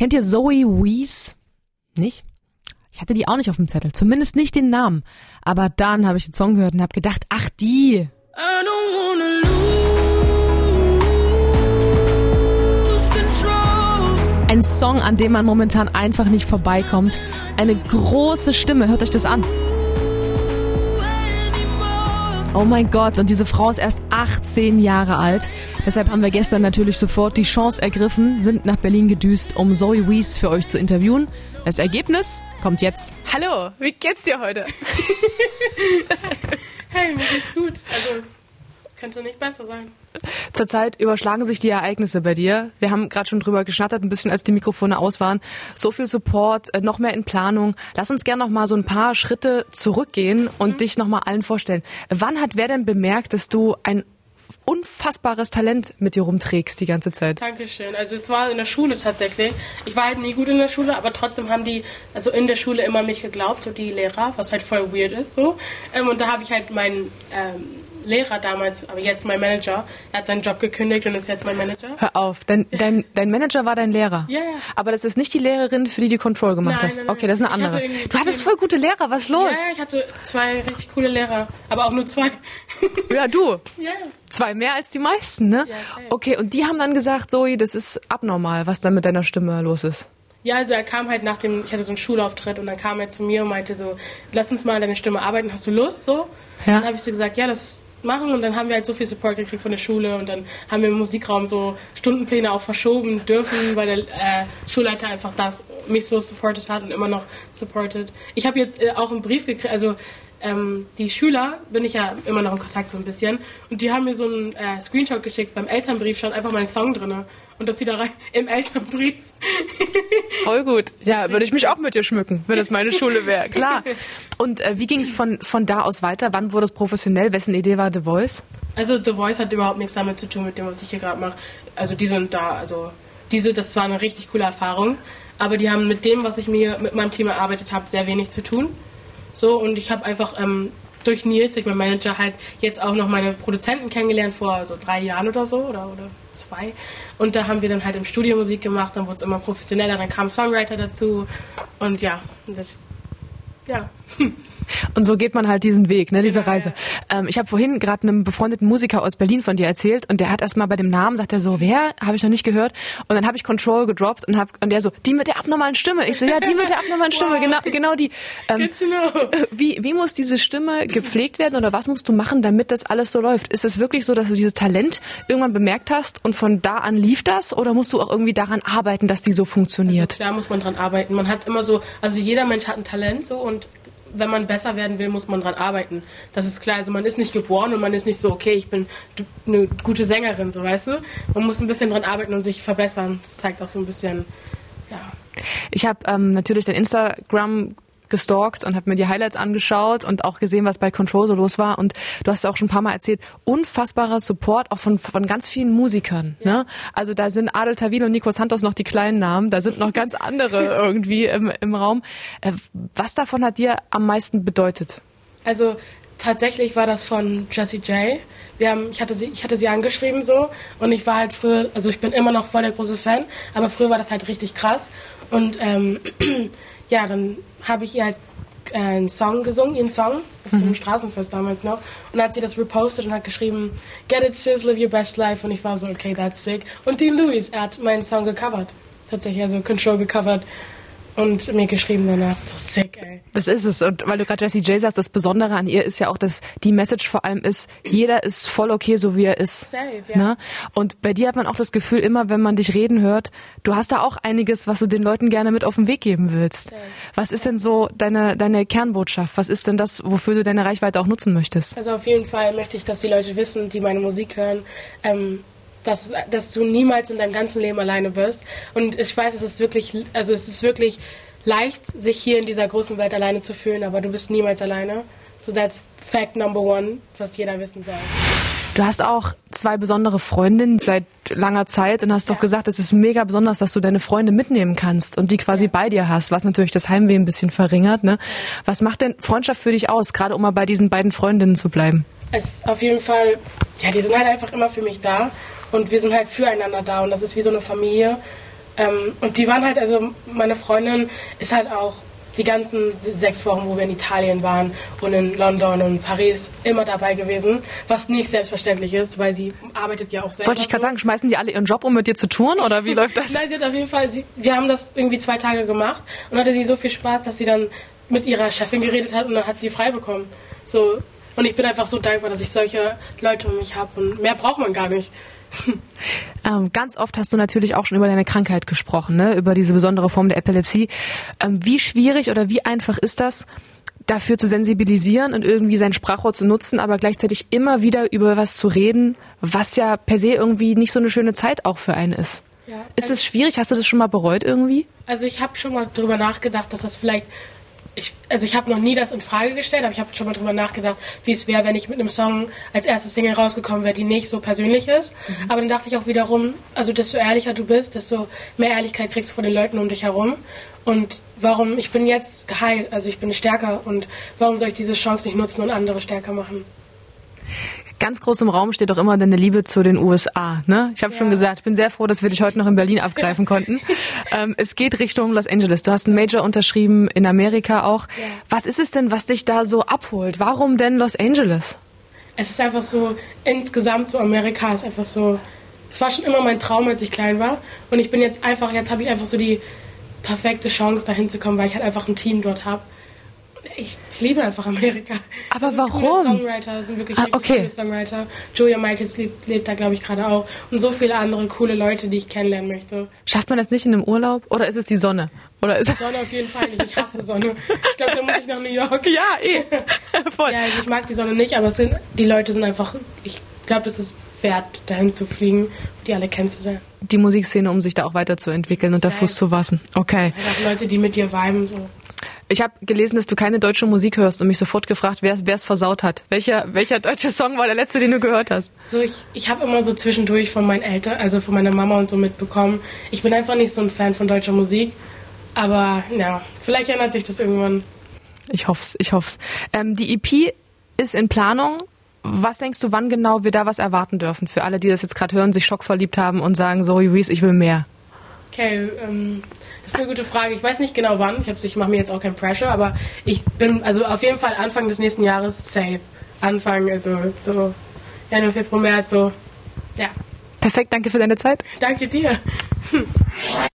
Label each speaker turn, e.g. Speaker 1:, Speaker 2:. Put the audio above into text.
Speaker 1: Kennt ihr Zoe Wees? Nicht? Ich hatte die auch nicht auf dem Zettel, zumindest nicht den Namen. Aber dann habe ich den Song gehört und habe gedacht, ach die. Ein Song, an dem man momentan einfach nicht vorbeikommt. Eine große Stimme, hört euch das an. Oh mein Gott, und diese Frau ist erst 18 Jahre alt. Deshalb haben wir gestern natürlich sofort die Chance ergriffen, sind nach Berlin gedüst, um Zoe Wees für euch zu interviewen. Das Ergebnis kommt jetzt. Hallo, wie geht's dir heute?
Speaker 2: hey, mir geht's gut. Also könnte nicht besser sein.
Speaker 1: Zurzeit überschlagen sich die Ereignisse bei dir. Wir haben gerade schon drüber geschnattert, ein bisschen als die Mikrofone aus waren. So viel Support, äh, noch mehr in Planung. Lass uns gerne noch mal so ein paar Schritte zurückgehen und mhm. dich noch mal allen vorstellen. Wann hat wer denn bemerkt, dass du ein unfassbares Talent mit dir rumträgst die ganze Zeit.
Speaker 2: Dankeschön. Also es war in der Schule tatsächlich. Ich war halt nie gut in der Schule, aber trotzdem haben die, also in der Schule immer mich geglaubt, so die Lehrer, was halt voll weird ist so. Ähm, und da habe ich halt meinen ähm, Lehrer damals, aber jetzt mein Manager. Er hat seinen Job gekündigt und ist jetzt mein Manager.
Speaker 1: Hör auf, dein, dein, dein Manager war dein Lehrer?
Speaker 2: Ja, ja.
Speaker 1: Aber das ist nicht die Lehrerin, für die du Control gemacht
Speaker 2: nein,
Speaker 1: hast?
Speaker 2: Nein,
Speaker 1: okay, das ist eine andere. Du hattest voll gute Lehrer, was ist los?
Speaker 2: Ja, ich hatte zwei richtig coole Lehrer, aber auch nur zwei.
Speaker 1: Ja, du?
Speaker 2: Ja.
Speaker 1: Zwei mehr als die meisten, ne?
Speaker 2: Ja,
Speaker 1: okay, und die haben dann gesagt, Zoe, das ist abnormal, was da mit deiner Stimme los ist.
Speaker 2: Ja, also er kam halt nach dem, ich hatte so einen Schulauftritt und dann kam er zu mir und meinte so, lass uns mal deine Stimme arbeiten, hast du Lust? So. Ja. Dann habe ich so gesagt, ja, das ist machen und dann haben wir halt so viel Support gekriegt von der Schule und dann haben wir im Musikraum so Stundenpläne auch verschoben dürfen, weil der äh, Schulleiter einfach das mich so supportet hat und immer noch supportet. Ich habe jetzt äh, auch einen Brief gekriegt, also ähm, die Schüler, bin ich ja immer noch in Kontakt so ein bisschen, und die haben mir so einen äh, Screenshot geschickt, beim Elternbrief stand einfach mein Song drin und dass sie da rein im Elternbrief.
Speaker 1: Voll gut. Ja, würde ich mich auch mit dir schmücken, wenn das meine Schule wäre. Klar. Und äh, wie ging es von, von da aus weiter? Wann wurde es professionell? Wessen Idee war The Voice?
Speaker 2: Also The Voice hat überhaupt nichts damit zu tun, mit dem, was ich hier gerade mache. Also die sind da, also diese, das war eine richtig coole Erfahrung. Aber die haben mit dem, was ich mir mit meinem Team erarbeitet habe, sehr wenig zu tun. So, und ich habe einfach ähm, durch Nils, ich mein Manager, halt jetzt auch noch meine Produzenten kennengelernt vor so drei Jahren oder so oder, oder zwei. Und da haben wir dann halt im Studio Musik gemacht, dann wurde es immer professioneller, dann kam Songwriter dazu und ja, das, ja.
Speaker 1: Und so geht man halt diesen Weg, ne, diese Reise. Ähm, ich habe vorhin gerade einem befreundeten Musiker aus Berlin von dir erzählt und der hat erstmal bei dem Namen sagt er so, wer? Habe ich noch nicht gehört. Und dann habe ich Control gedroppt und hab, und der so, die mit der abnormalen Stimme. Ich so, ja, die mit der abnormalen Stimme, wow. genau, genau die.
Speaker 2: Ähm,
Speaker 1: wie, wie muss diese Stimme gepflegt werden oder was musst du machen, damit das alles so läuft? Ist es wirklich so, dass du dieses Talent irgendwann bemerkt hast und von da an lief das oder musst du auch irgendwie daran arbeiten, dass die so funktioniert?
Speaker 2: Also klar muss man dran arbeiten. Man hat immer so, also jeder Mensch hat ein Talent so und wenn man besser werden will, muss man dran arbeiten. Das ist klar. Also man ist nicht geboren und man ist nicht so, okay, ich bin eine gute Sängerin, so weißt du. Man muss ein bisschen dran arbeiten und sich verbessern. Das zeigt auch so ein bisschen, ja.
Speaker 1: Ich habe ähm, natürlich dein Instagram gestalkt und habe mir die Highlights angeschaut und auch gesehen, was bei Control so los war. Und du hast auch schon ein paar Mal erzählt, unfassbarer Support auch von, von ganz vielen Musikern. Ja. Ne? Also da sind Adel Tawil und Nico Santos noch die kleinen Namen, da sind noch ganz andere irgendwie im, im Raum. Äh, was davon hat dir am meisten bedeutet?
Speaker 2: Also tatsächlich war das von Jessie J. Wir haben, ich hatte sie, ich hatte sie angeschrieben so und ich war halt früher, also ich bin immer noch voll der große Fan, aber früher war das halt richtig krass und ähm, ja, dann habe ich ihr halt äh, einen Song gesungen, ihren Song, auf so einem mhm. Straßenfest damals noch. Und dann hat sie das repostet und hat geschrieben, Get it sis, live your best life. Und ich war so, okay, that's sick. Und Dean Lewis, er hat meinen Song gecovert. Tatsächlich, also Control gecovert und mir geschrieben danach. So sick, ey.
Speaker 1: Das ist es. Und weil du gerade Jessie J sagst, das Besondere an ihr ist ja auch, dass die Message vor allem ist, jeder ist voll okay, so wie er ist.
Speaker 2: Safe, ja.
Speaker 1: Ne? Und bei dir hat man auch das Gefühl, immer wenn man dich reden hört, du hast da auch einiges, was du den Leuten gerne mit auf den Weg geben willst.
Speaker 2: Safe.
Speaker 1: Was ist denn so deine, deine Kernbotschaft? Was ist denn das, wofür du deine Reichweite auch nutzen möchtest?
Speaker 2: Also auf jeden Fall möchte ich, dass die Leute wissen, die meine Musik hören, ähm, dass, dass du niemals in deinem ganzen Leben alleine bist. Und ich weiß, es ist wirklich, also es ist wirklich leicht, sich hier in dieser großen Welt alleine zu fühlen, aber du bist niemals alleine. So that's fact number one, was jeder wissen soll.
Speaker 1: Du hast auch zwei besondere Freundinnen seit langer Zeit und hast ja. doch gesagt, es ist mega besonders, dass du deine Freunde mitnehmen kannst und die quasi ja. bei dir hast, was natürlich das Heimweh ein bisschen verringert. Ne? Was macht denn Freundschaft für dich aus, gerade um mal bei diesen beiden Freundinnen zu bleiben?
Speaker 2: Es ist auf jeden Fall, ja, die sind halt einfach immer für mich da und wir sind halt füreinander da und das ist wie so eine Familie. Ähm, und die waren halt, also meine Freundin ist halt auch die ganzen sechs Wochen, wo wir in Italien waren und in London und Paris immer dabei gewesen, was nicht selbstverständlich ist, weil sie arbeitet ja auch selber.
Speaker 1: Wollte ich gerade sagen, schmeißen die alle ihren Job, um mit dir zu touren oder wie läuft das?
Speaker 2: Nein, sie hat auf jeden Fall, sie, wir haben das irgendwie zwei Tage gemacht und hatte sie so viel Spaß, dass sie dann mit ihrer Chefin geredet hat und dann hat sie frei bekommen. So, und ich bin einfach so dankbar, dass ich solche Leute um mich habe und mehr braucht man gar nicht.
Speaker 1: Ähm, ganz oft hast du natürlich auch schon über deine Krankheit gesprochen, ne? über diese besondere Form der Epilepsie. Ähm, wie schwierig oder wie einfach ist das, dafür zu sensibilisieren und irgendwie sein Sprachrohr zu nutzen, aber gleichzeitig immer wieder über was zu reden, was ja per se irgendwie nicht so eine schöne Zeit auch für einen ist? Ja, ist es also schwierig? Hast du das schon mal bereut irgendwie?
Speaker 2: Also ich habe schon mal darüber nachgedacht, dass das vielleicht ich, also ich habe noch nie das in Frage gestellt, aber ich habe schon mal drüber nachgedacht, wie es wäre, wenn ich mit einem Song als erstes Single rausgekommen wäre, die nicht so persönlich ist. Mhm. Aber dann dachte ich auch wiederum, also desto ehrlicher du bist, desto mehr Ehrlichkeit kriegst du von den Leuten um dich herum. Und warum, ich bin jetzt geheilt, also ich bin stärker und warum soll ich diese Chance nicht nutzen und andere stärker machen?
Speaker 1: Ganz groß im Raum steht doch immer deine Liebe zu den USA. Ne? Ich habe ja. schon gesagt, ich bin sehr froh, dass wir dich heute noch in Berlin abgreifen konnten. ähm, es geht Richtung Los Angeles. Du hast einen Major unterschrieben in Amerika auch. Ja. Was ist es denn, was dich da so abholt? Warum denn Los Angeles?
Speaker 2: Es ist einfach so, insgesamt so Amerika ist einfach so, es war schon immer mein Traum, als ich klein war. Und ich bin jetzt einfach, jetzt habe ich einfach so die perfekte Chance, dahin zu kommen, weil ich halt einfach ein Team dort habe ich, liebe einfach Amerika.
Speaker 1: Aber warum?
Speaker 2: Songwriter sind wirklich ah, okay. coole Songwriter. Julia Michaels lebt, lebt da, glaube ich, gerade auch. Und so viele andere coole Leute, die ich kennenlernen möchte.
Speaker 1: Schafft man das nicht in einem Urlaub? Oder ist es die Sonne? Oder ist
Speaker 2: die Sonne auf jeden Fall nicht. Ich hasse Sonne. Ich glaube, da muss ich nach New York.
Speaker 1: Ja, eh.
Speaker 2: Voll. Ja, also ich mag die Sonne nicht, aber sind, die Leute sind einfach, ich glaube, es ist wert, dahin zu fliegen und die alle kennenzulernen.
Speaker 1: Die Musikszene, um sich da auch weiterzuentwickeln und da Fuß zu fassen. Okay.
Speaker 2: Einfach Leute, die mit dir viben, so.
Speaker 1: Ich habe gelesen, dass du keine deutsche Musik hörst und mich sofort gefragt, wer es versaut hat. Welcher, welcher deutsche Song war der letzte, den du gehört hast?
Speaker 2: So, ich, ich habe immer so zwischendurch von meinen Eltern, also von meiner Mama und so mitbekommen. Ich bin einfach nicht so ein Fan von deutscher Musik. Aber ja, vielleicht ändert sich das irgendwann.
Speaker 1: Ich hoff's, ich hoff's. Ähm, die EP ist in Planung. Was denkst du, wann genau wir da was erwarten dürfen? Für alle, die das jetzt gerade hören, sich schockverliebt haben und sagen, so, Luis, ich will mehr.
Speaker 2: Okay, ähm, das ist eine gute Frage. Ich weiß nicht genau wann. Ich, ich mache mir jetzt auch kein Pressure, aber ich bin also auf jeden Fall Anfang des nächsten Jahres safe. Anfang, also so Januar, Februar, März, so, ja.
Speaker 1: Perfekt, danke für deine Zeit.
Speaker 2: Danke dir. Hm.